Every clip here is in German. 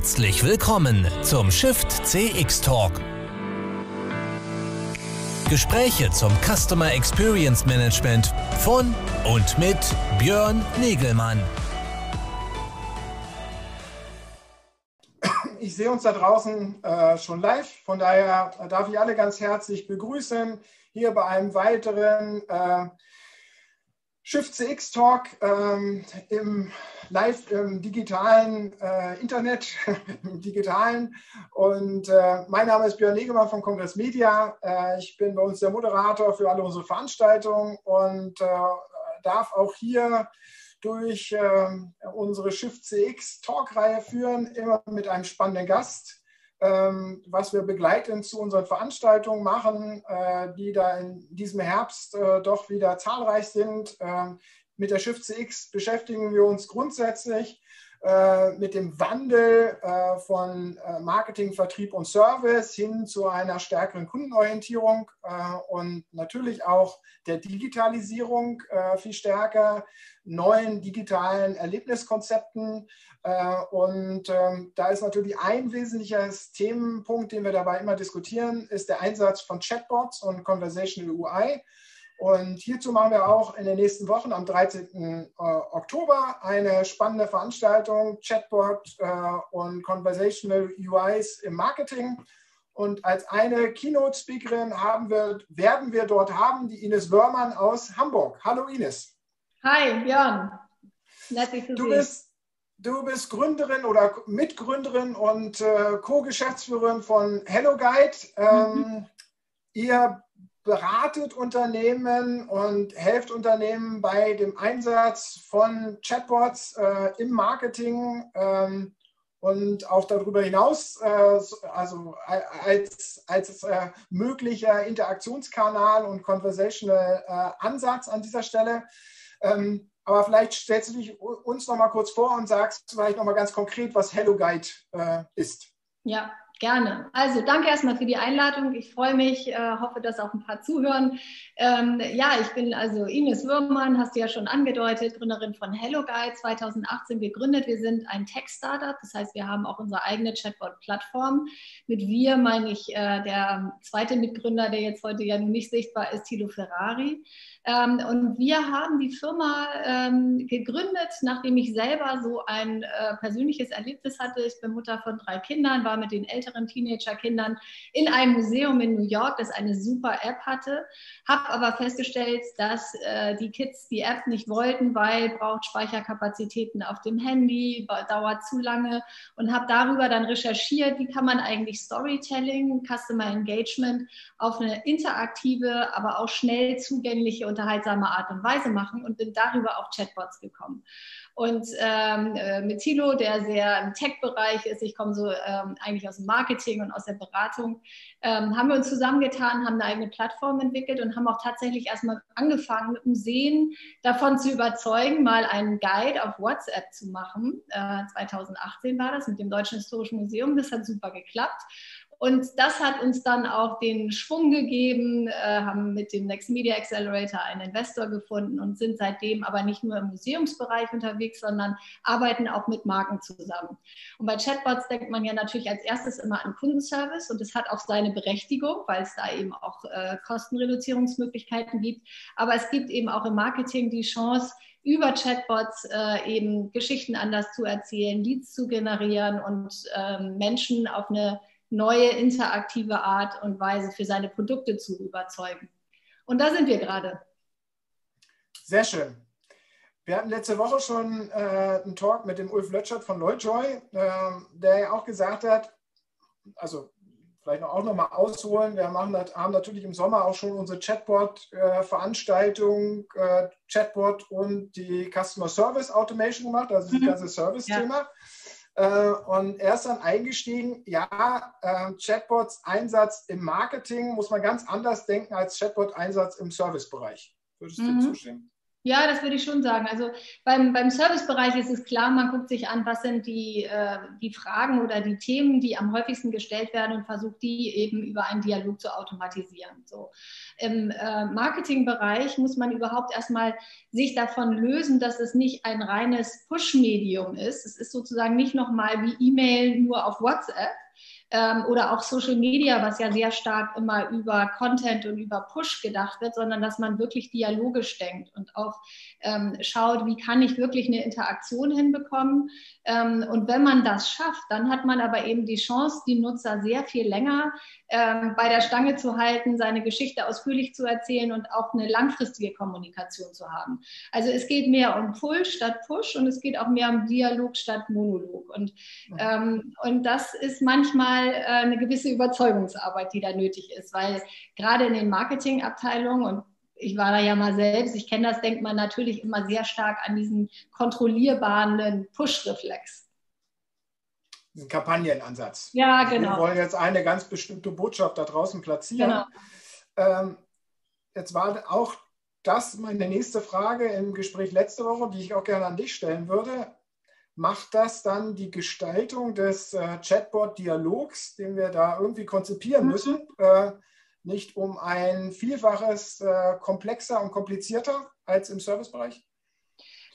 Herzlich willkommen zum Shift CX Talk. Gespräche zum Customer Experience Management von und mit Björn Negelmann. Ich sehe uns da draußen äh, schon live, von daher darf ich alle ganz herzlich begrüßen hier bei einem weiteren äh, Shift CX Talk ähm, im live im digitalen äh, Internet, im digitalen. Und äh, mein Name ist Björn Negemann von Kongress Media. Äh, ich bin bei uns der Moderator für alle unsere Veranstaltungen und äh, darf auch hier durch ähm, unsere Shift CX Talk-Reihe führen, immer mit einem spannenden Gast ähm, was wir begleitend zu unseren Veranstaltungen machen, äh, die da in diesem Herbst äh, doch wieder zahlreich sind. Mit der Shift CX beschäftigen wir uns grundsätzlich äh, mit dem Wandel von Marketing, Vertrieb und Service hin zu einer stärkeren Kundenorientierung und natürlich auch der Digitalisierung viel stärker, neuen digitalen Erlebniskonzepten äh, und ähm, da ist natürlich ein wesentlicher Themenpunkt, den wir dabei immer diskutieren, ist der Einsatz von Chatbots und Conversational UI. Und hierzu machen wir auch in den nächsten Wochen am 13. Äh, Oktober eine spannende Veranstaltung, Chatbot äh, und Conversational UIs im Marketing. Und als eine Keynote-Speakerin haben wir, werden wir dort haben die Ines Wörmann aus Hamburg. Hallo Ines. Hi Björn, nett dich zu du Bist, Du bist Gründerin oder Mitgründerin und äh, Co-Geschäftsführerin von Hello Guide. Ähm, mhm. Ihr beratet Unternehmen und helft Unternehmen bei dem Einsatz von Chatbots äh, im Marketing ähm, und auch darüber hinaus, äh, also als, als äh, möglicher Interaktionskanal und Conversational äh, Ansatz an dieser Stelle. Ähm, aber vielleicht stellst du dich uns noch mal kurz vor und sagst vielleicht noch mal ganz konkret, was Hello Guide äh, ist. Ja, Gerne. Also danke erstmal für die Einladung. Ich freue mich, äh, hoffe, dass auch ein paar zuhören. Ähm, ja, ich bin also Ines Würmann, hast du ja schon angedeutet, Gründerin von Hello Guide, 2018 gegründet. Wir sind ein Tech-Startup, das heißt, wir haben auch unsere eigene Chatbot-Plattform. Mit wir meine ich äh, der zweite Mitgründer, der jetzt heute ja nicht sichtbar ist, Tilo Ferrari. Ähm, und wir haben die Firma ähm, gegründet, nachdem ich selber so ein äh, persönliches Erlebnis hatte. Ich bin Mutter von drei Kindern, war mit den älteren Teenagerkindern in einem Museum in New York, das eine super App hatte, habe aber festgestellt, dass äh, die Kids die App nicht wollten, weil braucht Speicherkapazitäten auf dem Handy, dauert zu lange und habe darüber dann recherchiert, wie kann man eigentlich Storytelling, Customer Engagement auf eine interaktive, aber auch schnell zugängliche unterhaltsame Art und Weise machen und bin darüber auf Chatbots gekommen. Und ähm, äh, mit Thilo, der sehr im Tech-Bereich ist, ich komme so ähm, eigentlich aus dem Marketing und aus der Beratung, ähm, haben wir uns zusammengetan, haben eine eigene Plattform entwickelt und haben auch tatsächlich erstmal angefangen, mit dem Sehen davon zu überzeugen, mal einen Guide auf WhatsApp zu machen. Äh, 2018 war das mit dem Deutschen Historischen Museum. Das hat super geklappt. Und das hat uns dann auch den Schwung gegeben, äh, haben mit dem Next Media Accelerator einen Investor gefunden und sind seitdem aber nicht nur im Museumsbereich unterwegs, sondern arbeiten auch mit Marken zusammen. Und bei Chatbots denkt man ja natürlich als erstes immer an Kundenservice und es hat auch seine Berechtigung, weil es da eben auch äh, Kostenreduzierungsmöglichkeiten gibt. Aber es gibt eben auch im Marketing die Chance, über Chatbots äh, eben Geschichten anders zu erzählen, Leads zu generieren und ähm, Menschen auf eine neue interaktive Art und Weise für seine Produkte zu überzeugen. Und da sind wir gerade. Sehr schön. Wir hatten letzte Woche schon äh, einen Talk mit dem Ulf Lötschert von Lloydjoy, äh, der ja auch gesagt hat, also vielleicht auch noch mal ausholen. Wir machen, haben natürlich im Sommer auch schon unsere Chatbot-Veranstaltung, äh, Chatbot und die Customer Service Automation gemacht, also das mhm. ganze Service-Thema. Ja. Äh, und er ist dann eingestiegen, ja, äh, Chatbots Einsatz im Marketing muss man ganz anders denken als Chatbot Einsatz im Servicebereich. Würdest du mhm. zustimmen? Ja, das würde ich schon sagen. Also beim, beim Servicebereich ist es klar, man guckt sich an, was sind die, äh, die Fragen oder die Themen, die am häufigsten gestellt werden und versucht, die eben über einen Dialog zu automatisieren. So. Im äh, Marketingbereich muss man überhaupt erstmal sich davon lösen, dass es nicht ein reines Push-Medium ist. Es ist sozusagen nicht nochmal wie E-Mail nur auf WhatsApp, ähm, oder auch Social Media, was ja sehr stark immer über Content und über Push gedacht wird, sondern dass man wirklich dialogisch denkt und auch ähm, schaut, wie kann ich wirklich eine Interaktion hinbekommen. Ähm, und wenn man das schafft, dann hat man aber eben die Chance, die Nutzer sehr viel länger ähm, bei der Stange zu halten, seine Geschichte ausführlich zu erzählen und auch eine langfristige Kommunikation zu haben. Also es geht mehr um Pull statt Push und es geht auch mehr um Dialog statt Monolog. Und, ähm, und das ist manchmal äh, eine gewisse Überzeugungsarbeit, die da nötig ist, weil gerade in den Marketingabteilungen und ich war da ja mal selbst, ich kenne das, denkt man natürlich immer sehr stark an diesen kontrollierbaren Push-Reflex diesen Kampagnenansatz. Ja, genau. Wir wollen jetzt eine ganz bestimmte Botschaft da draußen platzieren. Genau. Ähm, jetzt war auch das meine nächste Frage im Gespräch letzte Woche, die ich auch gerne an dich stellen würde. Macht das dann die Gestaltung des äh, Chatbot-Dialogs, den wir da irgendwie konzipieren mhm. müssen, äh, nicht um ein Vielfaches äh, komplexer und komplizierter als im Servicebereich?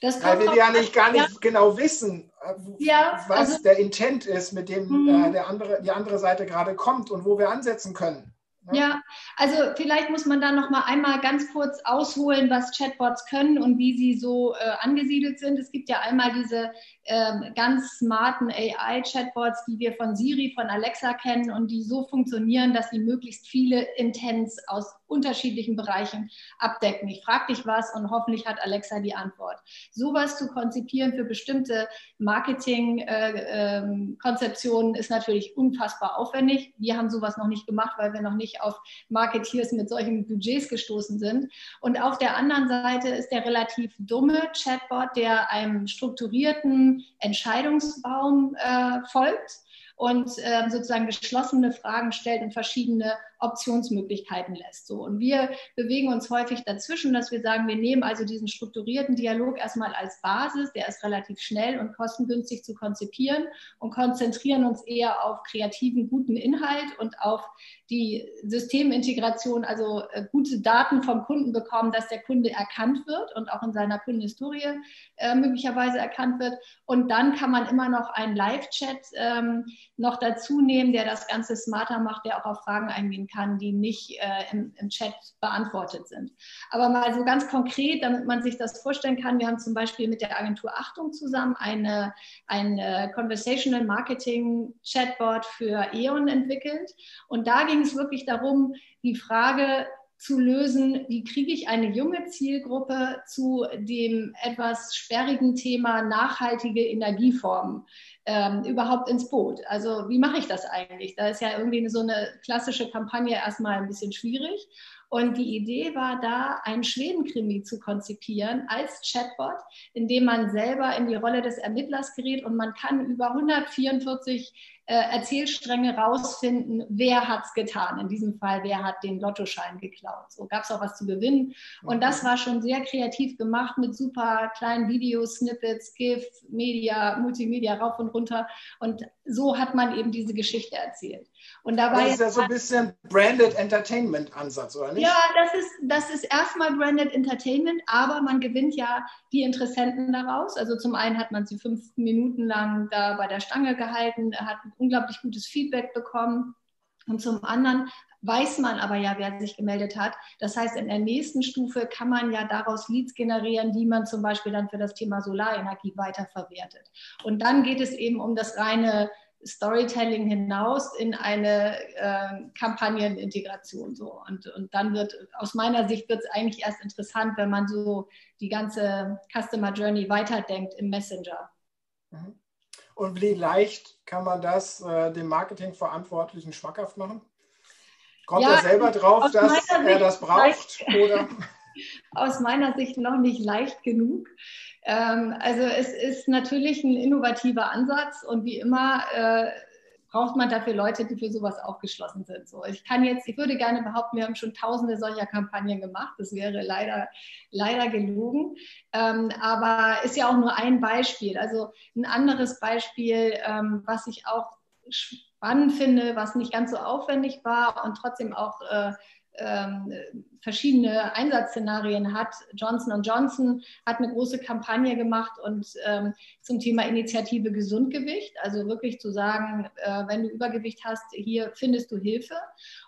Weil wir ja nicht gar nicht ja. genau wissen, äh, ja, was also, der Intent ist, mit dem äh, der andere, die andere Seite gerade kommt und wo wir ansetzen können. Ne? Ja, also vielleicht muss man da noch mal einmal ganz kurz ausholen, was Chatbots können und wie sie so äh, angesiedelt sind. Es gibt ja einmal diese ähm, ganz smarten AI-Chatbots, die wir von Siri, von Alexa kennen und die so funktionieren, dass sie möglichst viele Intents aus unterschiedlichen Bereichen abdecken. Ich frage dich was und hoffentlich hat Alexa die Antwort. Sowas zu konzipieren für bestimmte Marketing-Konzeptionen äh, ähm, ist natürlich unfassbar aufwendig. Wir haben sowas noch nicht gemacht, weil wir noch nicht auf Marketeers mit solchen Budgets gestoßen sind. Und auf der anderen Seite ist der relativ dumme Chatbot, der einem strukturierten Entscheidungsbaum äh, folgt und äh, sozusagen geschlossene Fragen stellt und verschiedene Optionsmöglichkeiten lässt. So. Und wir bewegen uns häufig dazwischen, dass wir sagen, wir nehmen also diesen strukturierten Dialog erstmal als Basis, der ist relativ schnell und kostengünstig zu konzipieren und konzentrieren uns eher auf kreativen, guten Inhalt und auf die Systemintegration, also äh, gute Daten vom Kunden bekommen, dass der Kunde erkannt wird und auch in seiner Kundenhistorie äh, möglicherweise erkannt wird. Und dann kann man immer noch einen Live-Chat ähm, noch dazu nehmen, der das Ganze smarter macht, der auch auf Fragen eingehen kann, die nicht äh, im, im, Chat beantwortet sind. Aber mal so ganz konkret, damit man sich das vorstellen kann, wir haben zum Beispiel mit der Agentur Achtung zusammen eine, ein Conversational Marketing Chatbot für E.ON entwickelt. Und da ging es wirklich darum, die Frage, zu lösen, wie kriege ich eine junge Zielgruppe zu dem etwas sperrigen Thema nachhaltige Energieformen ähm, überhaupt ins Boot. Also wie mache ich das eigentlich? Da ist ja irgendwie so eine klassische Kampagne erstmal ein bisschen schwierig. Und die Idee war da, einen Schwedenkrimi zu konzipieren als Chatbot, in dem man selber in die Rolle des Ermittlers gerät und man kann über 144 äh, Erzählstränge rausfinden, wer hat es getan. In diesem Fall, wer hat den Lottoschein geklaut. So gab es auch was zu gewinnen. Und das war schon sehr kreativ gemacht mit super kleinen Videos, Snippets, GIF, Media, Multimedia rauf und runter. Und so hat man eben diese Geschichte erzählt. Und da war das ist ja so ein bisschen Branded Entertainment Ansatz, oder nicht? Ja, das ist, das ist erstmal Branded Entertainment, aber man gewinnt ja die Interessenten daraus. Also zum einen hat man sie fünf Minuten lang da bei der Stange gehalten, hat unglaublich gutes Feedback bekommen. Und zum anderen weiß man aber ja, wer sich gemeldet hat. Das heißt, in der nächsten Stufe kann man ja daraus Leads generieren, die man zum Beispiel dann für das Thema Solarenergie weiterverwertet. Und dann geht es eben um das reine Storytelling hinaus in eine äh, Kampagnenintegration. So. Und, und dann wird, aus meiner Sicht, wird es eigentlich erst interessant, wenn man so die ganze Customer Journey weiterdenkt im Messenger. Mhm. Und wie leicht kann man das äh, dem Marketingverantwortlichen schmackhaft machen? Kommt ja, er selber drauf, dass er das braucht? Oder? Aus meiner Sicht noch nicht leicht genug. Ähm, also es ist natürlich ein innovativer Ansatz und wie immer äh, braucht man dafür Leute, die für sowas aufgeschlossen sind. So, ich kann jetzt, ich würde gerne behaupten, wir haben schon tausende solcher Kampagnen gemacht. Das wäre leider, leider gelogen. Ähm, aber ist ja auch nur ein Beispiel. Also ein anderes Beispiel, ähm, was ich auch spannend finde, was nicht ganz so aufwendig war und trotzdem auch äh, ähm, verschiedene Einsatzszenarien hat. Johnson Johnson hat eine große Kampagne gemacht und ähm, zum Thema Initiative Gesundgewicht, also wirklich zu sagen, äh, wenn du Übergewicht hast, hier findest du Hilfe.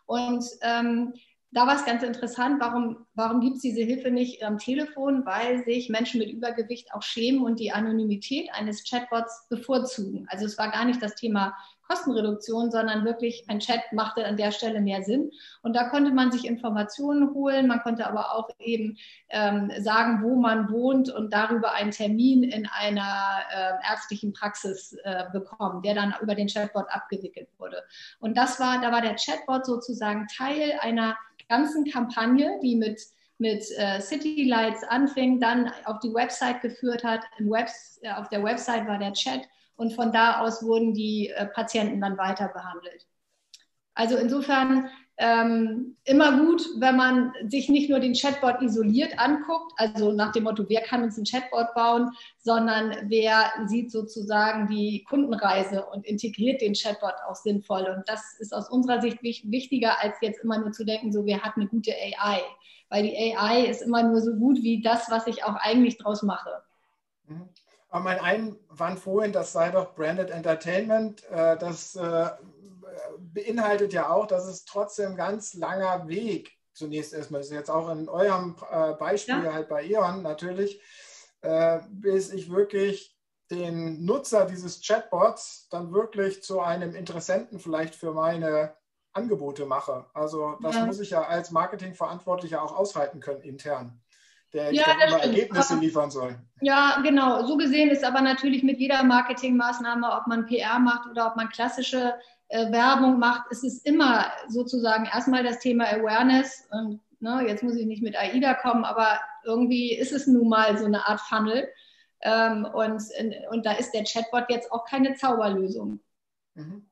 Und ähm, da war es ganz interessant, warum, warum gibt es diese Hilfe nicht am Telefon? Weil sich Menschen mit Übergewicht auch schämen und die Anonymität eines Chatbots bevorzugen. Also es war gar nicht das Thema Kostenreduktion, sondern wirklich ein Chat machte an der Stelle mehr Sinn. Und da konnte man sich Informationen holen, man konnte aber auch eben ähm, sagen, wo man wohnt und darüber einen Termin in einer äh, ärztlichen Praxis äh, bekommen, der dann über den Chatbot abgewickelt wurde. Und das war, da war der Chatbot sozusagen Teil einer ganzen Kampagne, die mit mit äh, City Lights anfing, dann auf die Website geführt hat. Webs, äh, auf der Website war der Chat und von da aus wurden die äh, Patienten dann weiter behandelt. Also insofern ähm, immer gut, wenn man sich nicht nur den Chatbot isoliert anguckt, also nach dem Motto, wer kann uns ein Chatbot bauen, sondern wer sieht sozusagen die Kundenreise und integriert den Chatbot auch sinnvoll. Und das ist aus unserer Sicht wichtiger, als jetzt immer nur zu denken, so wer hat eine gute AI, weil die AI ist immer nur so gut wie das, was ich auch eigentlich draus mache. Mhm. Aber mein Einwand vorhin, das sei doch Branded Entertainment, äh, das äh, beinhaltet ja auch, dass es trotzdem ganz langer Weg zunächst erstmal ist. Jetzt auch in eurem äh, Beispiel ja. halt bei E.ON natürlich, bis ich wirklich den Nutzer dieses Chatbots dann wirklich zu einem Interessenten vielleicht für meine Angebote mache. Also das ja. muss ich ja als Marketingverantwortlicher auch aushalten können intern der ja, dann immer Ergebnisse liefern soll. Ja, genau. So gesehen ist aber natürlich mit jeder Marketingmaßnahme, ob man PR macht oder ob man klassische äh, Werbung macht, ist es immer sozusagen erstmal das Thema Awareness. Und ne, jetzt muss ich nicht mit AIDA kommen, aber irgendwie ist es nun mal so eine Art Funnel. Ähm, und, und da ist der Chatbot jetzt auch keine Zauberlösung. Mhm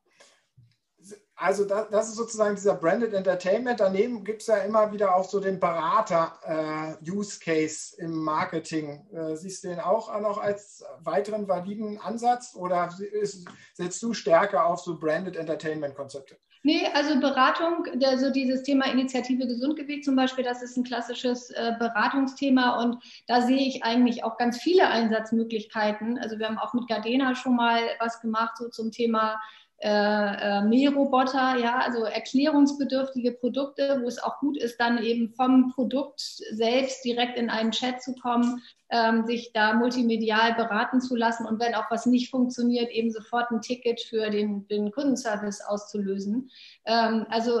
also das, das, ist sozusagen dieser Branded Entertainment. Daneben gibt es ja immer wieder auch so den Berater-Use-Case äh, im Marketing. Äh, siehst du den auch noch als weiteren validen Ansatz oder ist, setzt du stärker auf so Branded Entertainment-Konzepte? Nee, also Beratung, also dieses Thema Initiative Gesundgewicht zum Beispiel, das ist ein klassisches äh, Beratungsthema und da sehe ich eigentlich auch ganz viele Einsatzmöglichkeiten. Also wir haben auch mit Gardena schon mal was gemacht, so zum Thema äh, äh, Mähroboter, ja, also erklärungsbedürftige Produkte, wo es auch gut ist, dann eben vom Produkt selbst direkt in einen Chat zu kommen, ähm, sich da multimedial beraten zu lassen und wenn auch was nicht funktioniert, eben sofort ein Ticket für den, den Kundenservice auszulösen. Ähm, also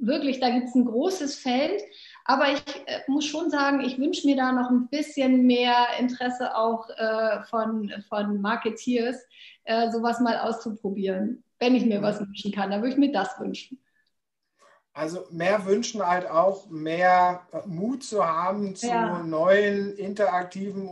wirklich, da gibt es ein großes Feld. Aber ich äh, muss schon sagen, ich wünsche mir da noch ein bisschen mehr Interesse auch äh, von, von Marketeers, äh, sowas mal auszuprobieren wenn ich mir was wünschen kann, dann würde ich mir das wünschen. Also mehr wünschen halt auch mehr Mut zu haben zu ja. neuen interaktiven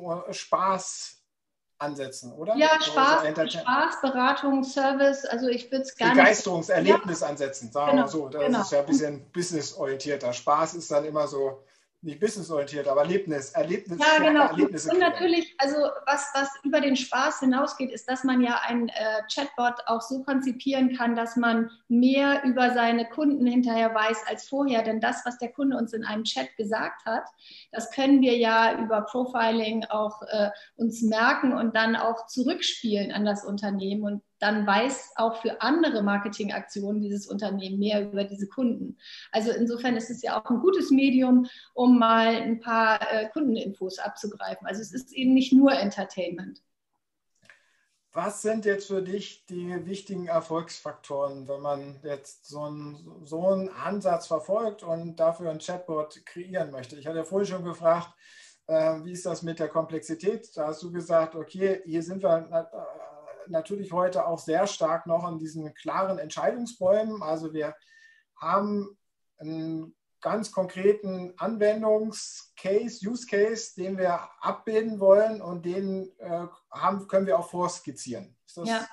Spaßansätzen, oder? Ja, Spaß, also Spaß, Beratung, Service, also ich würde es gar nicht... Begeisterungserlebnisansätzen, sagen wir genau, so. Das genau. ist ja ein bisschen businessorientierter. Spaß ist dann immer so nicht businessorientiert, aber Erlebnis, Erlebnis. Ja, genau. Erlebnisse und natürlich, also was, was über den Spaß hinausgeht, ist, dass man ja ein äh, Chatbot auch so konzipieren kann, dass man mehr über seine Kunden hinterher weiß als vorher. Denn das, was der Kunde uns in einem Chat gesagt hat, das können wir ja über Profiling auch äh, uns merken und dann auch zurückspielen an das Unternehmen. Und dann weiß auch für andere Marketingaktionen dieses Unternehmen mehr über diese Kunden. Also insofern ist es ja auch ein gutes Medium, um mal ein paar äh, Kundeninfos abzugreifen. Also es ist eben nicht nur Entertainment. Was sind jetzt für dich die wichtigen Erfolgsfaktoren, wenn man jetzt so einen, so einen Ansatz verfolgt und dafür ein Chatbot kreieren möchte? Ich hatte ja vorhin schon gefragt, äh, wie ist das mit der Komplexität? Da hast du gesagt, okay, hier sind wir äh, natürlich heute auch sehr stark noch an diesen klaren Entscheidungsbäumen. Also wir haben einen ganz konkreten Anwendungscase, Use Case, den wir abbilden wollen und den äh, haben, können wir auch vorskizzieren. ja.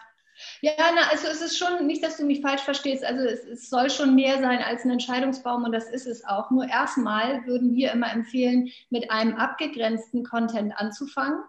Ja, na, also es ist schon, nicht, dass du mich falsch verstehst, also es, es, soll schon mehr sein als ein Entscheidungsbaum und das ist es auch. Nur erstmal würden wir immer empfehlen, mit einem abgegrenzten Content anzufangen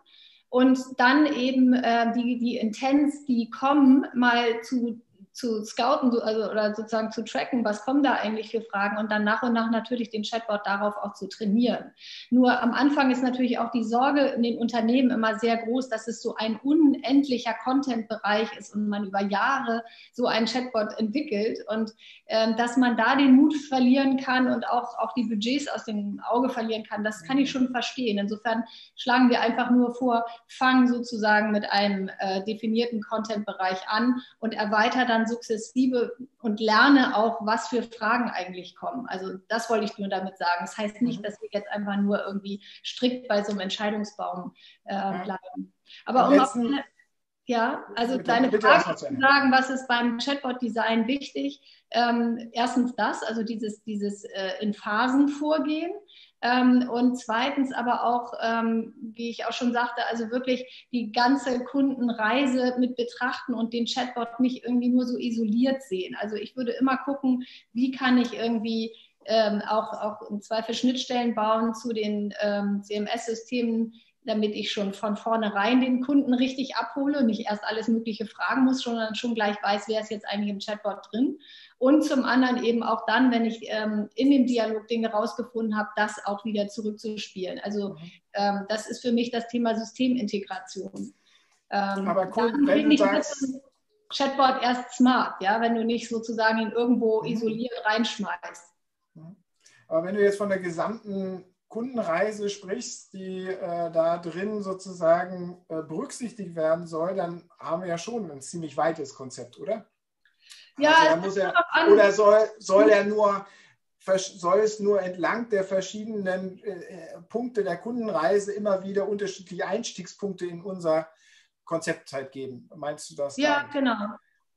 und dann eben äh, die, die Intents, die kommen, mal zu zu scouten also, oder sozusagen zu tracken, was kommen da eigentlich für Fragen und dann nach und nach natürlich den Chatbot darauf auch zu trainieren. Nur am Anfang ist natürlich auch die Sorge in den Unternehmen immer sehr groß, dass es so ein unendlicher Content-Bereich ist und man über Jahre so einen Chatbot entwickelt und äh, dass man da den Mut verlieren kann und auch, auch die Budgets aus dem Auge verlieren kann, das kann ich schon verstehen. Insofern schlagen wir einfach nur vor, fangen sozusagen mit einem äh, definierten Content-Bereich an und erweitern dann sukzessive und lerne auch, was für Fragen eigentlich kommen. Also das wollte ich nur damit sagen. Das heißt nicht, mhm. dass wir jetzt einfach nur irgendwie strikt bei so einem Entscheidungsbaum äh, bleiben. Aber um auf, ja, also deine Frage zu sagen, was ist beim Chatbot-Design wichtig? Ähm, erstens das, also dieses, dieses äh, in Phasen vorgehen. Ähm, und zweitens aber auch, ähm, wie ich auch schon sagte, also wirklich die ganze Kundenreise mit betrachten und den Chatbot nicht irgendwie nur so isoliert sehen. Also ich würde immer gucken, wie kann ich irgendwie ähm, auch, auch im Zweifel Schnittstellen bauen zu den CMS-Systemen, damit ich schon von vornherein den Kunden richtig abhole und nicht erst alles Mögliche fragen muss, sondern schon gleich weiß, wer ist jetzt eigentlich im Chatbot drin. Und zum anderen eben auch dann, wenn ich ähm, in dem Dialog Dinge rausgefunden habe, das auch wieder zurückzuspielen. Also mhm. ähm, das ist für mich das Thema Systemintegration. Ähm, Aber cool, wenn du sagst... Chatbot erst smart, ja, wenn du nicht sozusagen ihn irgendwo mhm. isoliert reinschmeißt. Mhm. Aber wenn du jetzt von der gesamten Kundenreise sprichst, die äh, da drin sozusagen äh, berücksichtigt werden soll, dann haben wir ja schon ein ziemlich weites Konzept, oder? Ja, also er, oder soll, soll er nur soll es nur entlang der verschiedenen äh, Punkte der Kundenreise immer wieder unterschiedliche Einstiegspunkte in unser Konzept halt geben. Meinst du das? Ja, dann? genau.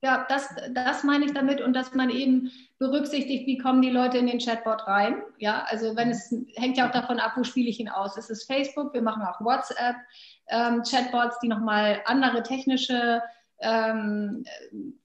Ja, das, das meine ich damit und dass man eben berücksichtigt, wie kommen die Leute in den Chatbot rein. Ja, also wenn es hängt ja auch davon ab, wo spiele ich ihn aus. Es ist Facebook, wir machen auch WhatsApp, ähm, Chatbots, die nochmal andere technische ähm,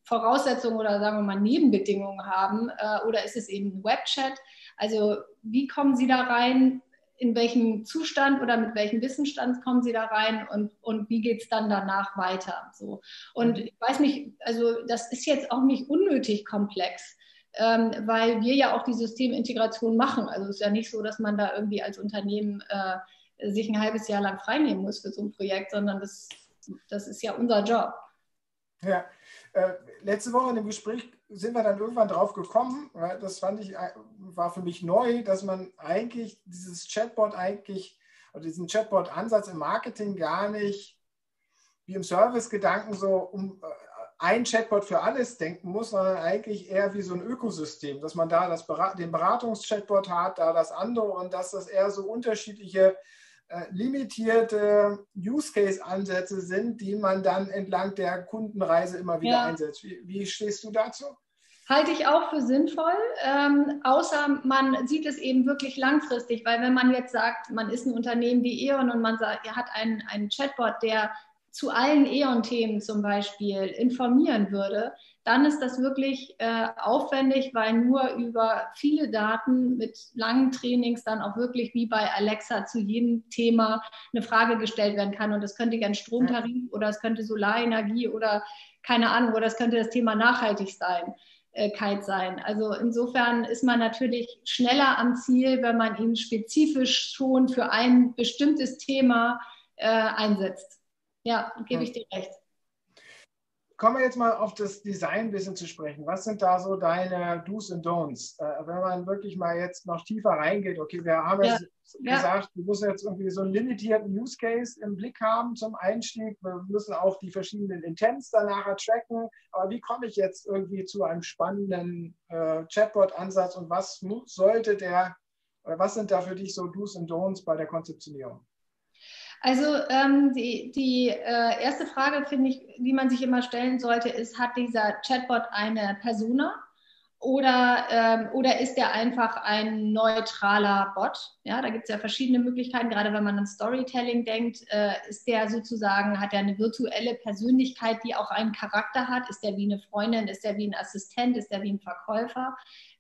Voraussetzungen oder sagen wir mal Nebenbedingungen haben äh, oder ist es eben Webchat? Also wie kommen Sie da rein? In welchem Zustand oder mit welchem Wissensstand kommen Sie da rein und, und wie geht es dann danach weiter? So. Und mhm. ich weiß nicht, also das ist jetzt auch nicht unnötig komplex. Ähm, weil wir ja auch die Systemintegration machen. Also es ist ja nicht so, dass man da irgendwie als Unternehmen äh, sich ein halbes Jahr lang freinehmen muss für so ein Projekt, sondern das, das ist ja unser Job. Ja, äh, letzte Woche in dem Gespräch sind wir dann irgendwann drauf gekommen, das fand ich, äh, war für mich neu, dass man eigentlich dieses Chatbot eigentlich, oder diesen Chatbot-Ansatz im Marketing gar nicht wie im Service-Gedanken so um äh, ein Chatbot für alles denken muss, sondern eigentlich eher wie so ein Ökosystem, dass man da das, den Beratungs-Chatbot hat, da das andere und dass das eher so unterschiedliche äh, limitierte Use-Case-Ansätze sind, die man dann entlang der Kundenreise immer wieder ja. einsetzt. Wie, wie, stehst du dazu? Halte ich auch für sinnvoll, ähm, außer man sieht es eben wirklich langfristig, weil wenn man jetzt sagt, man ist ein Unternehmen wie E.ON und man sagt, er hat einen, einen Chatbot, der zu allen E.ON-Themen zum Beispiel informieren würde, dann ist das wirklich äh, aufwendig, weil nur über viele Daten mit langen Trainings dann auch wirklich wie bei Alexa zu jedem Thema eine Frage gestellt werden kann. Und das könnte gern Stromtarif oder es könnte Solarenergie oder keine Ahnung, oder es könnte das Thema Nachhaltigkeit äh, sein. Also insofern ist man natürlich schneller am Ziel, wenn man ihn spezifisch schon für ein bestimmtes Thema äh, einsetzt. Ja, gebe ich dir recht kommen wir jetzt mal auf das Design ein bisschen zu sprechen. Was sind da so deine Do's und Don'ts? Äh, wenn man wirklich mal jetzt noch tiefer reingeht, okay, wir haben ja. jetzt ja. gesagt, wir müssen jetzt irgendwie so einen limitierten Use Case im Blick haben zum Einstieg. Wir müssen auch die verschiedenen Intents danach tracken. Aber wie komme ich jetzt irgendwie zu einem spannenden äh, Chatbot-Ansatz und was sollte der, was sind da für dich so Do's und Don'ts bei der Konzeptionierung? Also ähm, die, die äh, erste Frage, finde ich, die man sich immer stellen sollte, ist, hat dieser Chatbot eine Persona? oder, ähm, oder ist der einfach ein neutraler Bot? Ja, da gibt es ja verschiedene Möglichkeiten. Gerade wenn man an Storytelling denkt, äh, ist der sozusagen, hat er eine virtuelle Persönlichkeit, die auch einen Charakter hat? Ist der wie eine Freundin? Ist der wie ein Assistent? Ist der wie ein Verkäufer?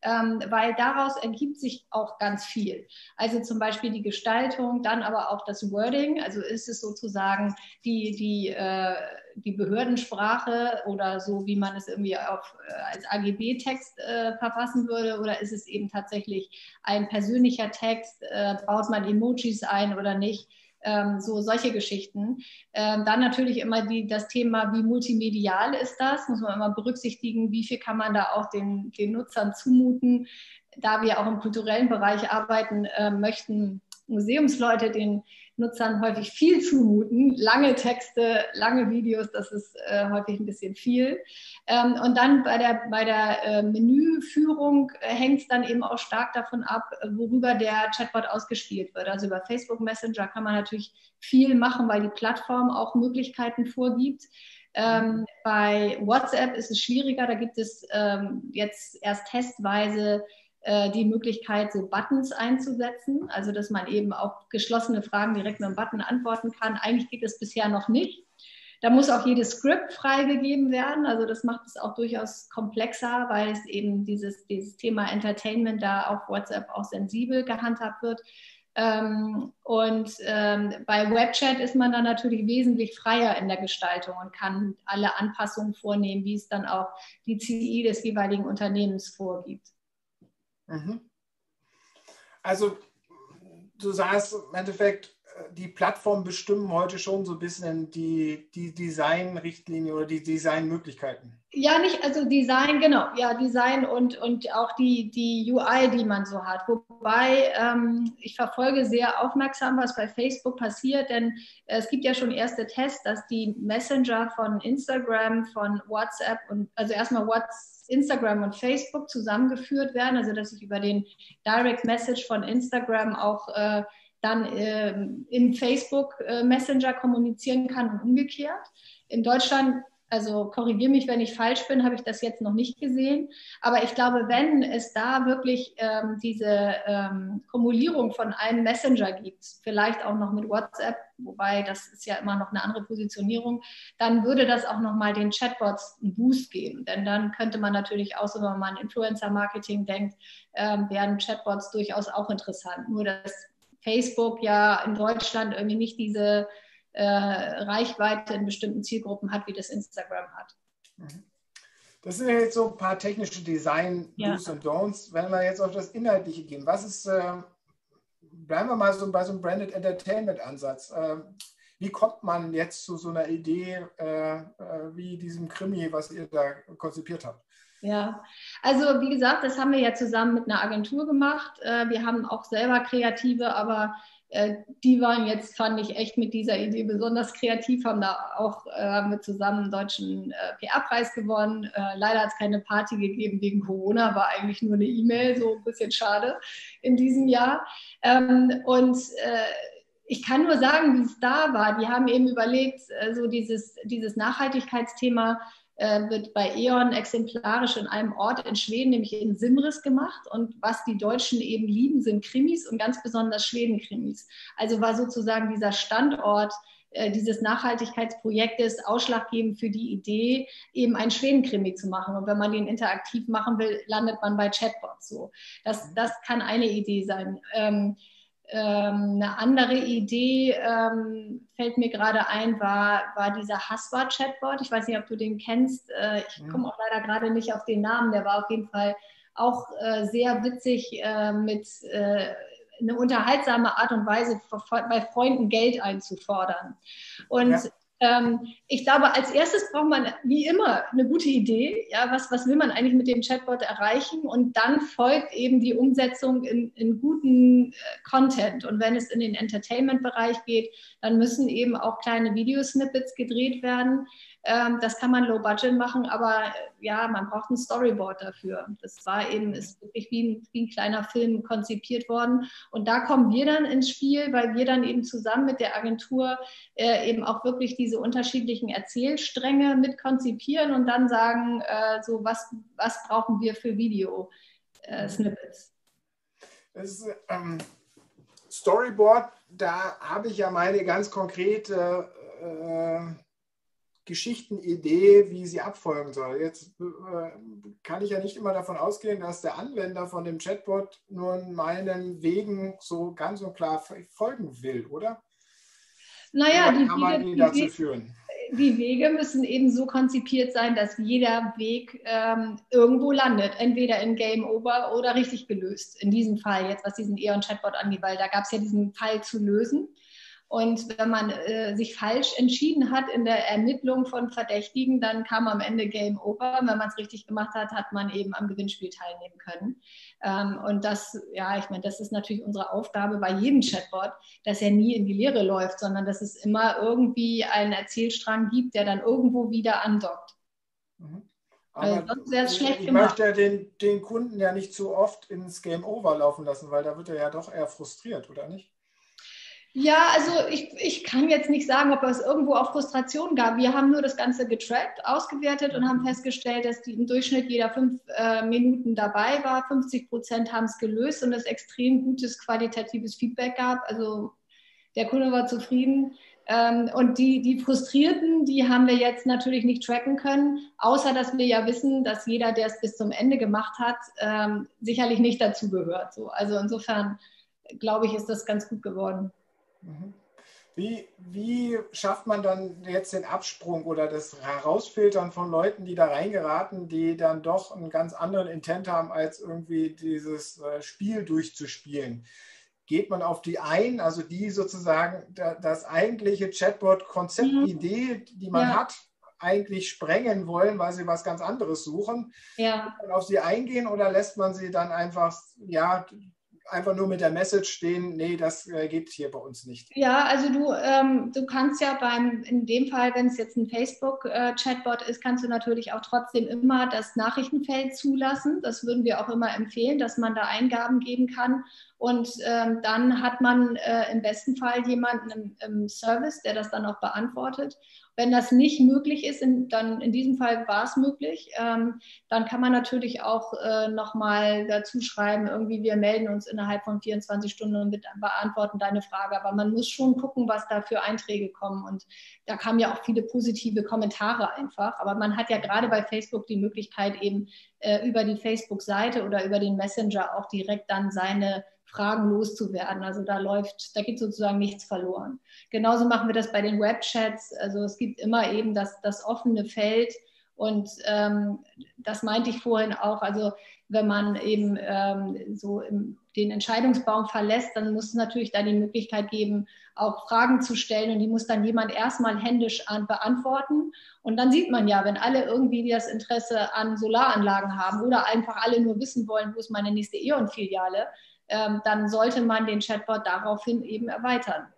Ähm, weil daraus ergibt sich auch ganz viel. Also zum Beispiel die Gestaltung, dann aber auch das Wording. Also ist es sozusagen die, die äh, die Behördensprache oder so, wie man es irgendwie auf, äh, als AGB-Text äh, verfassen würde? Oder ist es eben tatsächlich ein persönlicher Text? Äh, baut man Emojis ein oder nicht? Ähm, so solche Geschichten. Ähm, dann natürlich immer die, das Thema, wie multimedial ist das? Muss man immer berücksichtigen, wie viel kann man da auch den, den Nutzern zumuten. Da wir auch im kulturellen Bereich arbeiten, äh, möchten Museumsleute den Nutzern häufig viel zumuten. Lange Texte, lange Videos, das ist äh, häufig ein bisschen viel. Ähm, und dann bei der, bei der äh, Menüführung äh, hängt es dann eben auch stark davon ab, worüber der Chatbot ausgespielt wird. Also über Facebook Messenger kann man natürlich viel machen, weil die Plattform auch Möglichkeiten vorgibt. Ähm, bei WhatsApp ist es schwieriger, da gibt es ähm, jetzt erst testweise äh, die Möglichkeit, so Buttons einzusetzen, also dass man eben auch geschlossene Fragen direkt mit einem Button antworten kann. Eigentlich geht es bisher noch nicht. Da muss auch jedes Script freigegeben werden. Also das macht es auch durchaus komplexer, weil es eben dieses, dieses Thema Entertainment da auf WhatsApp auch sensibel gehandhabt wird. Ähm, und ähm, bei WebChat ist man dann natürlich wesentlich freier in der Gestaltung und kann alle Anpassungen vornehmen, wie es dann auch die CI des jeweiligen Unternehmens vorgibt. Mhm. Also du sagst im Endeffekt, die Plattformen bestimmen heute schon so ein bisschen die, die Design-Richtlinie oder die Design-Möglichkeiten. Ja, nicht, also Design, genau, ja, Design und, und auch die, die UI, die man so hat. Wobei ähm, ich verfolge sehr aufmerksam, was bei Facebook passiert, denn es gibt ja schon erste Tests, dass die Messenger von Instagram, von WhatsApp und also erstmal WhatsApp Instagram und Facebook zusammengeführt werden, also dass ich über den Direct Message von Instagram auch äh, dann äh, in Facebook äh, Messenger kommunizieren kann und umgekehrt. In Deutschland also korrigiere mich, wenn ich falsch bin, habe ich das jetzt noch nicht gesehen. Aber ich glaube, wenn es da wirklich ähm, diese ähm, Kumulierung von einem Messenger gibt, vielleicht auch noch mit WhatsApp, wobei das ist ja immer noch eine andere Positionierung, dann würde das auch nochmal den Chatbots einen Boost geben. Denn dann könnte man natürlich auch, wenn man an Influencer-Marketing denkt, ähm, werden Chatbots durchaus auch interessant. Nur dass Facebook ja in Deutschland irgendwie nicht diese äh, Reichweite in bestimmten Zielgruppen hat, wie das Instagram hat. Mhm. Das sind ja jetzt so ein paar technische Design-Do's ja. und Don'ts. Wenn wir jetzt auf das Inhaltliche gehen, was ist, äh, bleiben wir mal so bei so einem Branded Entertainment-Ansatz. Äh, wie kommt man jetzt zu so einer Idee äh, äh, wie diesem Krimi, was ihr da konzipiert habt? Ja, also wie gesagt, das haben wir ja zusammen mit einer Agentur gemacht. Äh, wir haben auch selber Kreative, aber die waren jetzt, fand ich, echt mit dieser Idee besonders kreativ, haben da auch äh, mit zusammen einen deutschen äh, PR-Preis gewonnen. Äh, leider hat es keine Party gegeben wegen Corona, war eigentlich nur eine E-Mail, so ein bisschen schade in diesem Jahr. Ähm, und äh, ich kann nur sagen, wie es da war. Die haben eben überlegt, äh, so dieses, dieses Nachhaltigkeitsthema äh, wird bei E.ON exemplarisch in einem Ort in Schweden, nämlich in Simris gemacht. Und was die Deutschen eben lieben, sind Krimis und ganz besonders Schweden-Krimis. Also war sozusagen dieser Standort äh, dieses Nachhaltigkeitsprojektes ausschlaggebend für die Idee, eben ein Schweden-Krimi zu machen. Und wenn man den interaktiv machen will, landet man bei Chatbots. So, das, das kann eine Idee sein. Ähm, ähm, eine andere Idee ähm, fällt mir gerade ein, war, war dieser Haswa-Chatbot. Ich weiß nicht, ob du den kennst. Äh, ich mhm. komme auch leider gerade nicht auf den Namen. Der war auf jeden Fall auch äh, sehr witzig äh, mit äh, eine unterhaltsame Art und Weise bei Freunden Geld einzufordern. Und ja. Ähm, ich glaube, als erstes braucht man wie immer eine gute Idee. Ja, was, was will man eigentlich mit dem Chatbot erreichen? Und dann folgt eben die Umsetzung in, in guten äh, Content. Und wenn es in den Entertainment-Bereich geht, dann müssen eben auch kleine Videosnippets gedreht werden. Ähm, das kann man low budget machen, aber ja, man braucht ein Storyboard dafür. Das war eben, ist wirklich wie ein, wie ein kleiner Film konzipiert worden. Und da kommen wir dann ins Spiel, weil wir dann eben zusammen mit der Agentur äh, eben auch wirklich diese unterschiedlichen Erzählstränge mit konzipieren und dann sagen, äh, so was, was brauchen wir für Video-Snippets. Äh, ähm, Storyboard, da habe ich ja meine ganz konkrete äh, Geschichtenidee, wie sie abfolgen soll. Jetzt äh, kann ich ja nicht immer davon ausgehen, dass der Anwender von dem Chatbot nun meinen Wegen so ganz und klar folgen will, oder? Naja, oder kann man ihn dazu führen? die Wege müssen eben so konzipiert sein, dass jeder Weg ähm, irgendwo landet, entweder in Game Over oder richtig gelöst. In diesem Fall jetzt, was diesen Eon-Chatbot angeht, weil da gab es ja diesen Fall zu lösen. Und wenn man äh, sich falsch entschieden hat in der Ermittlung von Verdächtigen, dann kam am Ende Game Over. Wenn man es richtig gemacht hat, hat man eben am Gewinnspiel teilnehmen können. Ähm, und das, ja, ich meine, das ist natürlich unsere Aufgabe bei jedem Chatbot, dass er nie in die Leere läuft, sondern dass es immer irgendwie einen Erzählstrang gibt, der dann irgendwo wieder andockt. Mhm. Aber sonst wäre es schlecht ich gemacht. möchte den, den Kunden ja nicht zu oft ins Game Over laufen lassen, weil da wird er ja doch eher frustriert, oder nicht? Ja, also ich, ich kann jetzt nicht sagen, ob es irgendwo auch Frustration gab. Wir haben nur das Ganze getrackt, ausgewertet und haben festgestellt, dass die im Durchschnitt jeder fünf äh, Minuten dabei war. 50 Prozent haben es gelöst und es extrem gutes qualitatives Feedback gab. Also der Kunde war zufrieden. Ähm, und die, die Frustrierten, die haben wir jetzt natürlich nicht tracken können, außer dass wir ja wissen, dass jeder, der es bis zum Ende gemacht hat, ähm, sicherlich nicht dazu gehört. So. Also insofern glaube ich, ist das ganz gut geworden. Mhm. Wie, wie schafft man dann jetzt den Absprung oder das Herausfiltern von Leuten, die da reingeraten, die dann doch einen ganz anderen Intent haben, als irgendwie dieses äh, Spiel durchzuspielen? Geht man auf die ein, also die sozusagen das eigentliche Chatbot-Konzeptidee, die man ja. hat, eigentlich sprengen wollen, weil sie was ganz anderes suchen? Ja. Auf sie eingehen oder lässt man sie dann einfach ja, einfach nur mit der Message stehen, nee, das äh, geht hier bei uns nicht. Ja, also du, ähm, du kannst ja beim, in dem Fall, wenn es jetzt ein Facebook-Chatbot ist, kannst du natürlich auch trotzdem immer das Nachrichtenfeld zulassen. Das würden wir auch immer empfehlen, dass man da Eingaben geben kann. Und ähm, dann hat man äh, im besten Fall jemanden im, im, Service, der das dann auch beantwortet. Wenn das nicht möglich ist, in, dann in diesem Fall war es möglich, ähm, dann kann man natürlich auch äh, nochmal dazu schreiben, irgendwie wir melden uns innerhalb von 24 Stunden und beantworten deine Frage. Aber man muss schon gucken, was da für Einträge kommen. Und da kamen ja auch viele positive Kommentare einfach. Aber man hat ja gerade bei Facebook die Möglichkeit, eben äh, über die Facebook-Seite oder über den Messenger auch direkt dann seine Fragen loszuwerden. Also da läuft, da geht sozusagen nichts verloren. Genauso machen wir das bei den Webchats. Also es gibt immer eben das, das offene Feld. Und ähm, das meinte ich vorhin auch. Also wenn man eben ähm, so im, den Entscheidungsbaum verlässt, dann muss es natürlich da die Möglichkeit geben, auch Fragen zu stellen. Und die muss dann jemand erstmal händisch an, beantworten. Und dann sieht man ja, wenn alle irgendwie das Interesse an Solaranlagen haben oder einfach alle nur wissen wollen, wo ist meine nächste E.ON-Filiale, ähm, dann sollte man den Chatbot daraufhin eben erweitern.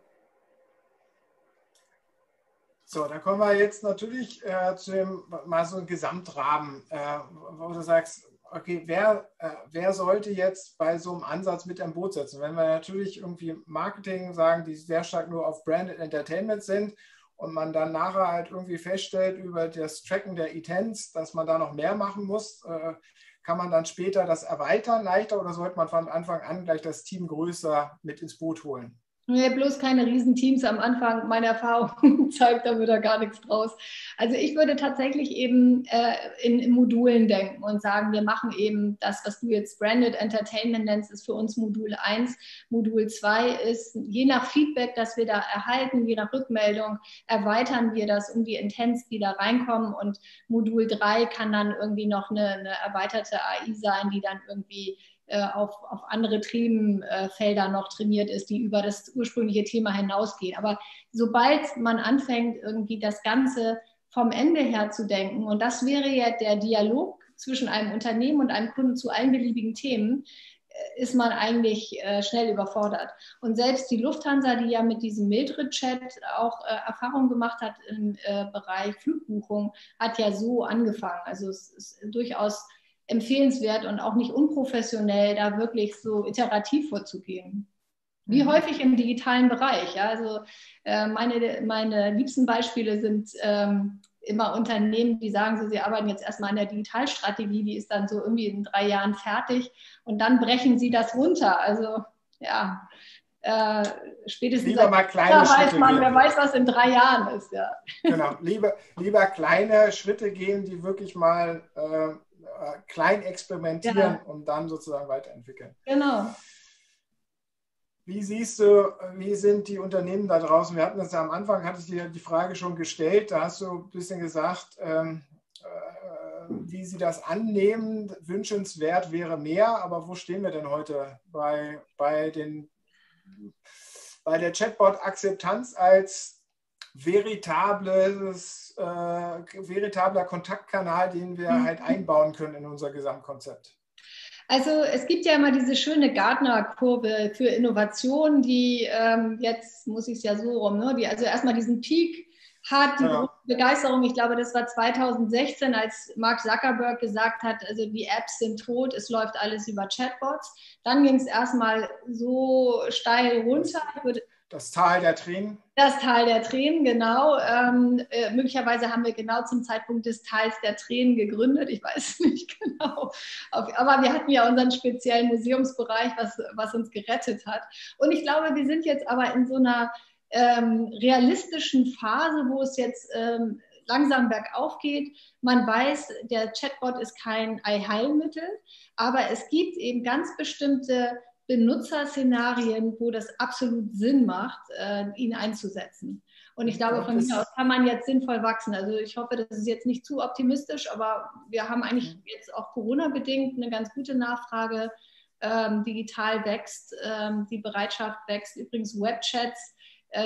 So, da kommen wir jetzt natürlich äh, zu dem mal so einem Gesamtrahmen, äh, wo du sagst, okay, wer, äh, wer sollte jetzt bei so einem Ansatz mit am Boot setzen? Wenn wir natürlich irgendwie Marketing sagen, die sehr stark nur auf Branded Entertainment sind und man dann nachher halt irgendwie feststellt über das Tracken der Intents, dass man da noch mehr machen muss, äh, kann man dann später das erweitern leichter oder sollte man von Anfang an gleich das Team größer mit ins Boot holen? Nee, bloß keine Riesenteams am Anfang. Meine Erfahrung zeigt, da wird da gar nichts draus. Also ich würde tatsächlich eben äh, in, in, Modulen denken und sagen, wir machen eben das, was du jetzt Branded Entertainment nennst, ist für uns Modul 1. Modul 2 ist, je nach Feedback, das wir da erhalten, je nach Rückmeldung, erweitern wir das um die Intents, die da reinkommen. Und Modul 3 kann dann irgendwie noch eine, eine erweiterte AI sein, die dann irgendwie auf, auf andere Themenfelder noch trainiert ist, die über das ursprüngliche Thema hinausgehen. Aber sobald man anfängt, irgendwie das Ganze vom Ende her zu denken, und das wäre ja der Dialog zwischen einem Unternehmen und einem Kunden zu allen beliebigen Themen, ist man eigentlich äh, schnell überfordert. Und selbst die Lufthansa, die ja mit diesem Mildred-Chat auch äh, Erfahrung gemacht hat im äh, Bereich Flugbuchung, hat ja so angefangen. Also es ist durchaus empfehlenswert und auch nicht unprofessionell, da wirklich so iterativ vorzugehen. Wie mhm. häufig im digitalen Bereich. Ja? Also äh, meine, meine liebsten Beispiele sind ähm, immer Unternehmen, die sagen so, sie arbeiten jetzt erstmal an der Digitalstrategie, die ist dann so irgendwie in drei Jahren fertig und dann brechen sie das runter. Also ja, äh, spätestens lieber mal kleine weiß Schritte man, gehen. wer weiß, was in drei Jahren ist. Ja. Genau, lieber, lieber kleine Schritte gehen, die wirklich mal äh, äh klein experimentieren ja. und dann sozusagen weiterentwickeln. Genau. Wie siehst du, wie sind die Unternehmen da draußen? Wir hatten das ja am Anfang, hatte ich dir die Frage schon gestellt, da hast du ein bisschen gesagt, ähm, äh, wie sie das annehmen. Wünschenswert wäre mehr, aber wo stehen wir denn heute bei, bei, den, bei der Chatbot-Akzeptanz als veritables, äh, veritabler Kontaktkanal, den wir mhm. halt einbauen können in unser Gesamtkonzept? Also es gibt ja immer diese schöne Gartner-Kurve für Innovation, die ähm, jetzt muss ich es ja so rum, ne? die also erstmal diesen Peak hat, die ja. Begeisterung, ich glaube, das war 2016, als Mark Zuckerberg gesagt hat, also die Apps sind tot, es läuft alles über Chatbots. Dann ging es erstmal so steil runter. Ich würde das Tal der Tränen. Das Tal der Tränen, genau. Ähm, äh, möglicherweise haben wir genau zum Zeitpunkt des Tals der Tränen gegründet. Ich weiß nicht genau. Aber wir hatten ja unseren speziellen Museumsbereich, was, was uns gerettet hat. Und ich glaube, wir sind jetzt aber in so einer ähm, realistischen Phase, wo es jetzt ähm, langsam bergauf geht. Man weiß, der Chatbot ist kein Allheilmittel, aber es gibt eben ganz bestimmte Benutzerszenarien, wo das absolut Sinn macht, äh, ihn einzusetzen. Und ich glaube, von hier aus kann man jetzt sinnvoll wachsen. Also ich hoffe, das ist jetzt nicht zu optimistisch, aber wir haben eigentlich mhm. jetzt auch Corona-bedingt eine ganz gute Nachfrage. Ähm, digital wächst, ähm, die Bereitschaft wächst. Übrigens Webchats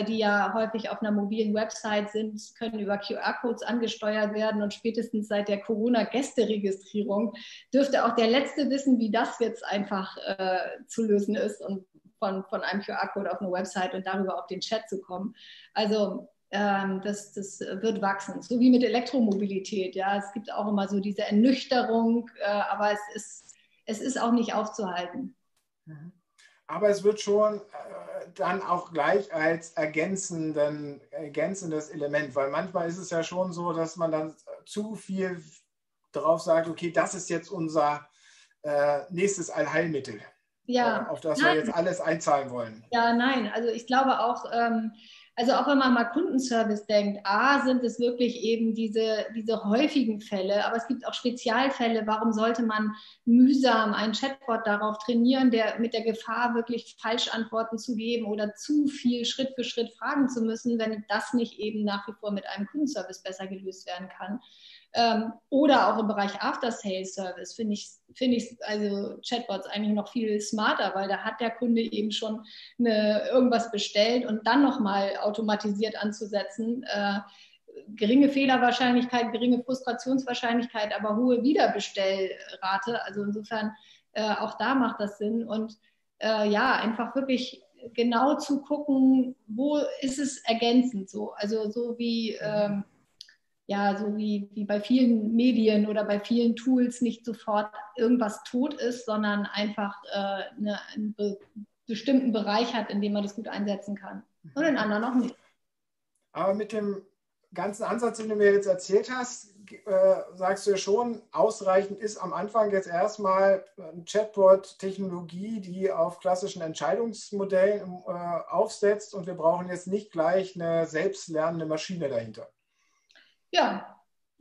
die ja häufig auf einer mobilen Website sind, können über QR-Codes angesteuert werden. Und spätestens seit der Corona-Gästeregistrierung dürfte auch der Letzte wissen, wie das jetzt einfach äh, zu lösen ist und von, von einem QR-Code auf eine Website und darüber auf den Chat zu kommen. Also ähm, das, das wird wachsen. So wie mit Elektromobilität. Ja, es gibt auch immer so diese Ernüchterung, äh, aber es ist, es ist auch nicht aufzuhalten. Mhm. Aber es wird schon äh, dann auch gleich als ergänzenden, ergänzendes Element, weil manchmal ist es ja schon so, dass man dann zu viel darauf sagt, okay, das ist jetzt unser äh, nächstes Allheilmittel, ja. äh, auf das nein. wir jetzt alles einzahlen wollen. Ja, nein, also ich glaube auch, ähm, also auch wenn man mal Kundenservice denkt, A, sind es wirklich eben diese, diese häufigen Fälle, aber es gibt auch Spezialfälle. Warum sollte man mühsam einen Chatbot darauf trainieren, der mit der Gefahr wirklich Falschantworten zu geben oder zu viel Schritt für Schritt fragen zu müssen, wenn das nicht eben nach wie vor mit einem Kundenservice besser gelöst werden kann? Ähm, oder auch im Bereich After-Sales-Service finde ich, finde ich also Chatbots eigentlich noch viel smarter, weil da hat der Kunde eben schon eine, irgendwas bestellt und dann nochmal automatisiert anzusetzen. Äh, geringe Fehlerwahrscheinlichkeit, geringe Frustrationswahrscheinlichkeit, aber hohe Wiederbestellrate. Also insofern äh, auch da macht das Sinn. Und äh, ja, einfach wirklich genau zu gucken, wo ist es ergänzend so. Also so wie ähm, ja, so wie, wie bei vielen Medien oder bei vielen Tools nicht sofort irgendwas tot ist, sondern einfach äh, eine, einen be bestimmten Bereich hat, in dem man das gut einsetzen kann. Und den anderen auch nicht. Aber mit dem ganzen Ansatz, den du mir jetzt erzählt hast, äh, sagst du ja schon, ausreichend ist am Anfang jetzt erstmal eine Chatbot-Technologie, die auf klassischen Entscheidungsmodellen äh, aufsetzt und wir brauchen jetzt nicht gleich eine selbstlernende Maschine dahinter. Ja,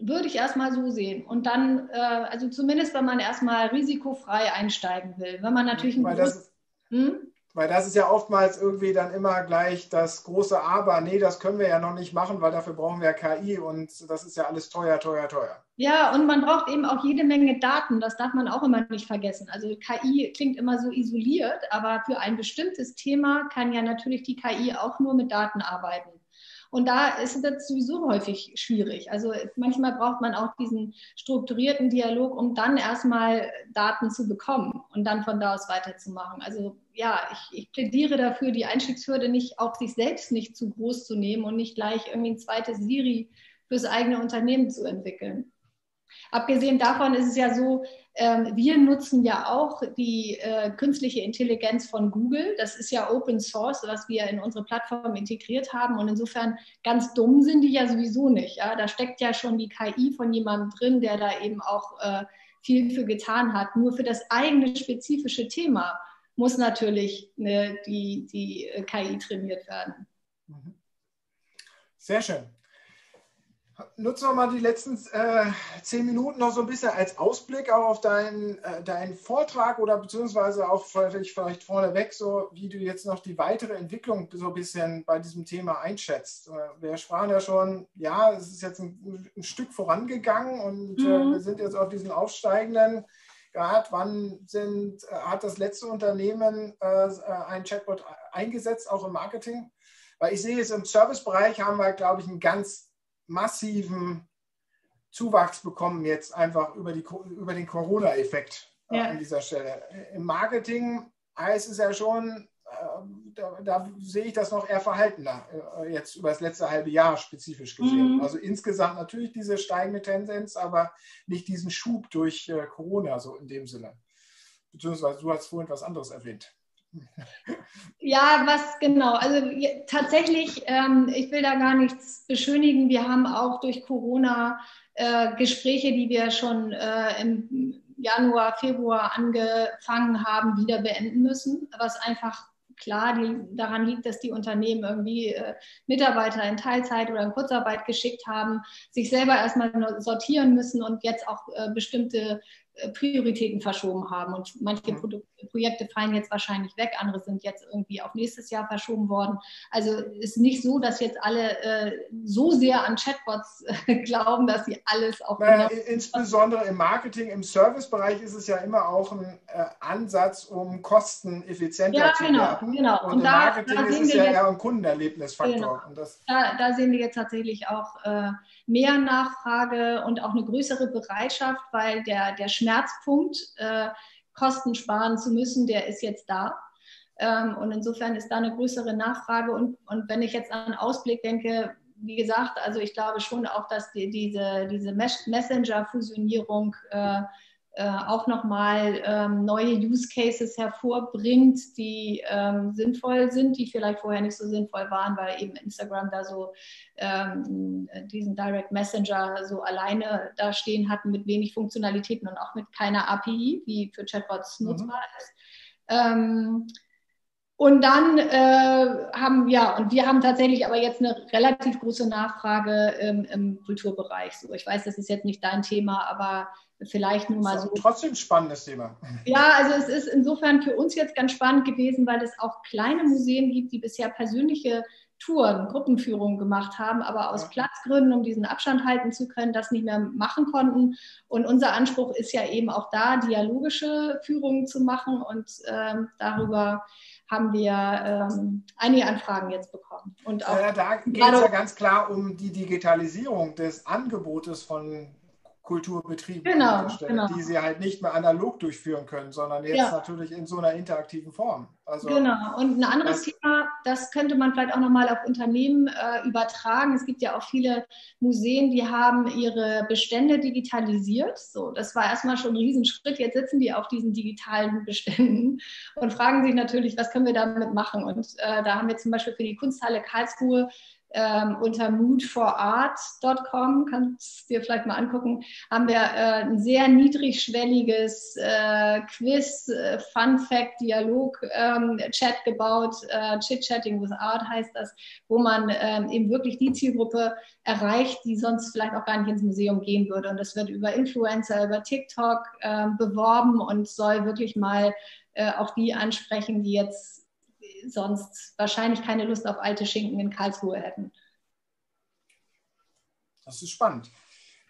würde ich erstmal so sehen. Und dann, äh, also zumindest, wenn man erstmal risikofrei einsteigen will. Wenn man natürlich ein weil, das, hm? weil das ist ja oftmals irgendwie dann immer gleich das große Aber. Nee, das können wir ja noch nicht machen, weil dafür brauchen wir KI und das ist ja alles teuer, teuer, teuer. Ja, und man braucht eben auch jede Menge Daten. Das darf man auch immer nicht vergessen. Also KI klingt immer so isoliert, aber für ein bestimmtes Thema kann ja natürlich die KI auch nur mit Daten arbeiten. Und da ist das sowieso häufig schwierig. Also manchmal braucht man auch diesen strukturierten Dialog, um dann erstmal Daten zu bekommen und dann von da aus weiterzumachen. Also ja, ich, ich plädiere dafür, die Einstiegshürde nicht auch sich selbst nicht zu groß zu nehmen und nicht gleich irgendwie ein zweites Siri fürs eigene Unternehmen zu entwickeln. Abgesehen davon ist es ja so, ähm, wir nutzen ja auch die äh, künstliche Intelligenz von Google. Das ist ja Open Source, was wir in unsere Plattform integriert haben. Und insofern ganz dumm sind die ja sowieso nicht. Ja? Da steckt ja schon die KI von jemandem drin, der da eben auch äh, viel für getan hat. Nur für das eigene spezifische Thema muss natürlich ne, die, die äh, KI trainiert werden. Mhm. Sehr schön nutzen wir mal die letzten äh, zehn Minuten noch so ein bisschen als Ausblick auch auf deinen, äh, deinen Vortrag oder beziehungsweise auch vielleicht, vielleicht vorneweg, so wie du jetzt noch die weitere Entwicklung so ein bisschen bei diesem Thema einschätzt. Äh, wir sprachen ja schon, ja, es ist jetzt ein, ein Stück vorangegangen und äh, mhm. wir sind jetzt auf diesen aufsteigenden Grad. Wann sind, äh, hat das letzte Unternehmen äh, ein Chatbot eingesetzt, auch im Marketing? Weil ich sehe es im Servicebereich haben wir, glaube ich, einen ganz massiven Zuwachs bekommen jetzt einfach über, die, über den Corona-Effekt äh, ja. an dieser Stelle. Im Marketing heißt es ja schon, äh, da, da, sehe ich das noch eher verhaltener, äh, jetzt über das letzte halbe Jahr spezifisch gesehen. Mhm. Also insgesamt natürlich diese steigende Tendenz, aber nicht diesen Schub durch Corona so in dem Sinne. Beziehungsweise du hast vorhin was anderes erwähnt. Ja, was genau? Also tatsächlich, ähm, ich will da gar nichts beschönigen. Wir haben auch durch Corona äh, Gespräche, die wir schon äh, im Januar, Februar angefangen haben, wieder beenden müssen, was einfach klar die, daran liegt, dass die Unternehmen irgendwie äh, Mitarbeiter in Teilzeit oder in Kurzarbeit geschickt haben, sich selber erstmal sortieren müssen und jetzt auch äh, bestimmte Prioritäten verschoben haben. Und manche mhm. Pro Projekte fallen jetzt wahrscheinlich weg, andere sind jetzt irgendwie auf nächstes Jahr verschoben worden. Also ist nicht so, dass jetzt alle äh, so sehr an Chatbots äh, glauben, dass sie alles auf. Naja, insbesondere im Marketing, im Servicebereich ist es ja immer auch ein äh, Ansatz, um Kosten effizienter ja, zu genau, werden. Genau. Und, Und im da, Marketing da ist es ja jetzt, eher ein Kundenerlebnisfaktor. Genau. Da, da, sehen wir jetzt tatsächlich auch äh, mehr Nachfrage und auch eine größere Bereitschaft, weil der, der Schmerzpunkt, äh, Kosten sparen zu müssen, der ist jetzt da. Ähm, und insofern ist da eine größere Nachfrage. Und, und wenn ich jetzt an Ausblick denke, wie gesagt, also ich glaube schon auch, dass die, diese, diese Messenger-Fusionierung äh, äh, auch nochmal ähm, neue Use Cases hervorbringt, die ähm, sinnvoll sind, die vielleicht vorher nicht so sinnvoll waren, weil eben Instagram da so ähm, diesen Direct Messenger so alleine da stehen hatten mit wenig Funktionalitäten und auch mit keiner API, die für Chatbots mhm. nutzbar ist. Ähm, und dann äh, haben ja, und wir haben tatsächlich aber jetzt eine relativ große Nachfrage ähm, im Kulturbereich. So, ich weiß, das ist jetzt nicht dein Thema, aber vielleicht nur mal so. Trotzdem spannendes Thema. Ja, also es ist insofern für uns jetzt ganz spannend gewesen, weil es auch kleine Museen gibt, die bisher persönliche Touren, Gruppenführungen gemacht haben, aber aus ja. Platzgründen, um diesen Abstand halten zu können, das nicht mehr machen konnten. Und unser Anspruch ist ja eben auch da, dialogische Führungen zu machen. Und ähm, darüber haben wir ähm, einige Anfragen jetzt bekommen. Und auch ja, da geht es ja ganz klar um die Digitalisierung des Angebotes von Kulturbetrieben genau, genau. die sie halt nicht mehr analog durchführen können, sondern jetzt ja. natürlich in so einer interaktiven Form. Also, genau. Und ein anderes das, Thema, das könnte man vielleicht auch nochmal auf Unternehmen äh, übertragen. Es gibt ja auch viele Museen, die haben ihre Bestände digitalisiert. So, das war erstmal schon ein Riesenschritt. Jetzt sitzen die auf diesen digitalen Beständen und fragen sich natürlich, was können wir damit machen? Und äh, da haben wir zum Beispiel für die Kunsthalle Karlsruhe ähm, unter moodforart.com, kannst du dir vielleicht mal angucken, haben wir äh, ein sehr niedrigschwelliges äh, Quiz, äh, Fun Fact, Dialog, ähm, Chat gebaut, äh, Chit-Chatting with Art heißt das, wo man ähm, eben wirklich die Zielgruppe erreicht, die sonst vielleicht auch gar nicht ins Museum gehen würde. Und das wird über Influencer, über TikTok ähm, beworben und soll wirklich mal äh, auch die ansprechen, die jetzt sonst wahrscheinlich keine Lust auf alte Schinken in Karlsruhe hätten. Das ist spannend.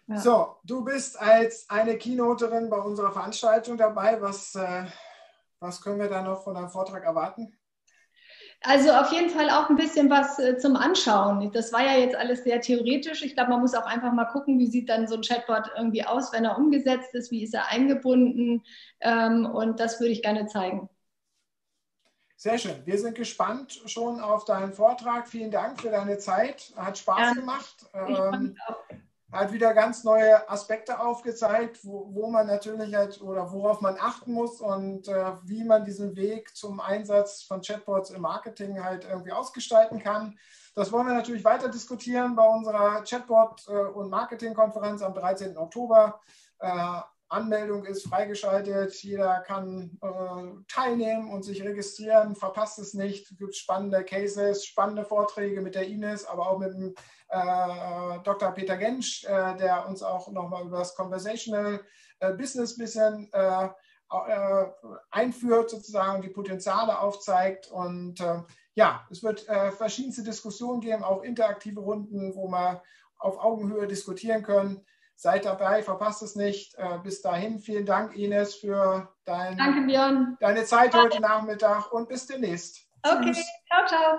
Ja. So, du bist als eine Keynoterin bei unserer Veranstaltung dabei. Was, äh, was können wir da noch von deinem Vortrag erwarten? Also auf jeden Fall auch ein bisschen was äh, zum Anschauen. Das war ja jetzt alles sehr theoretisch. Ich glaube, man muss auch einfach mal gucken, wie sieht dann so ein Chatbot irgendwie aus, wenn er umgesetzt ist, wie ist er eingebunden. Ähm, und das würde ich gerne zeigen. Sehr schön. Wir sind gespannt schon auf deinen Vortrag. Vielen Dank für deine Zeit. Hat Spaß ja, gemacht. Ähm, hat wieder ganz neue Aspekte aufgezeigt, wo, wo, man natürlich halt oder worauf man achten muss und äh, wie man diesen Weg zum Einsatz von Chatbots im Marketing halt irgendwie ausgestalten kann. Das wollen wir natürlich weiter diskutieren bei unserer Chatbot- äh, und Marketingkonferenz am 13. Oktober. Äh, Anmeldung ist freigeschaltet, jeder kann äh, teilnehmen und sich registrieren, verpasst es nicht. Es gibt spannende Cases, spannende Vorträge mit der Ines, aber auch mit dem äh, Dr. Peter Gensch, äh, der uns auch nochmal über das Conversational äh, Business bisschen äh, äh, einführt, sozusagen die Potenziale aufzeigt. Und ja, es wird verschiedenste Diskussionen geben, auch interaktive Runden, wo wir auf Augenhöhe diskutieren können. Seid dabei, verpasst es nicht. Äh, bis dahin, vielen Dank, Ines, für dein, Danke, deine Zeit heute Nachmittag und bis demnächst. Okay, Tschüss. ciao, ciao.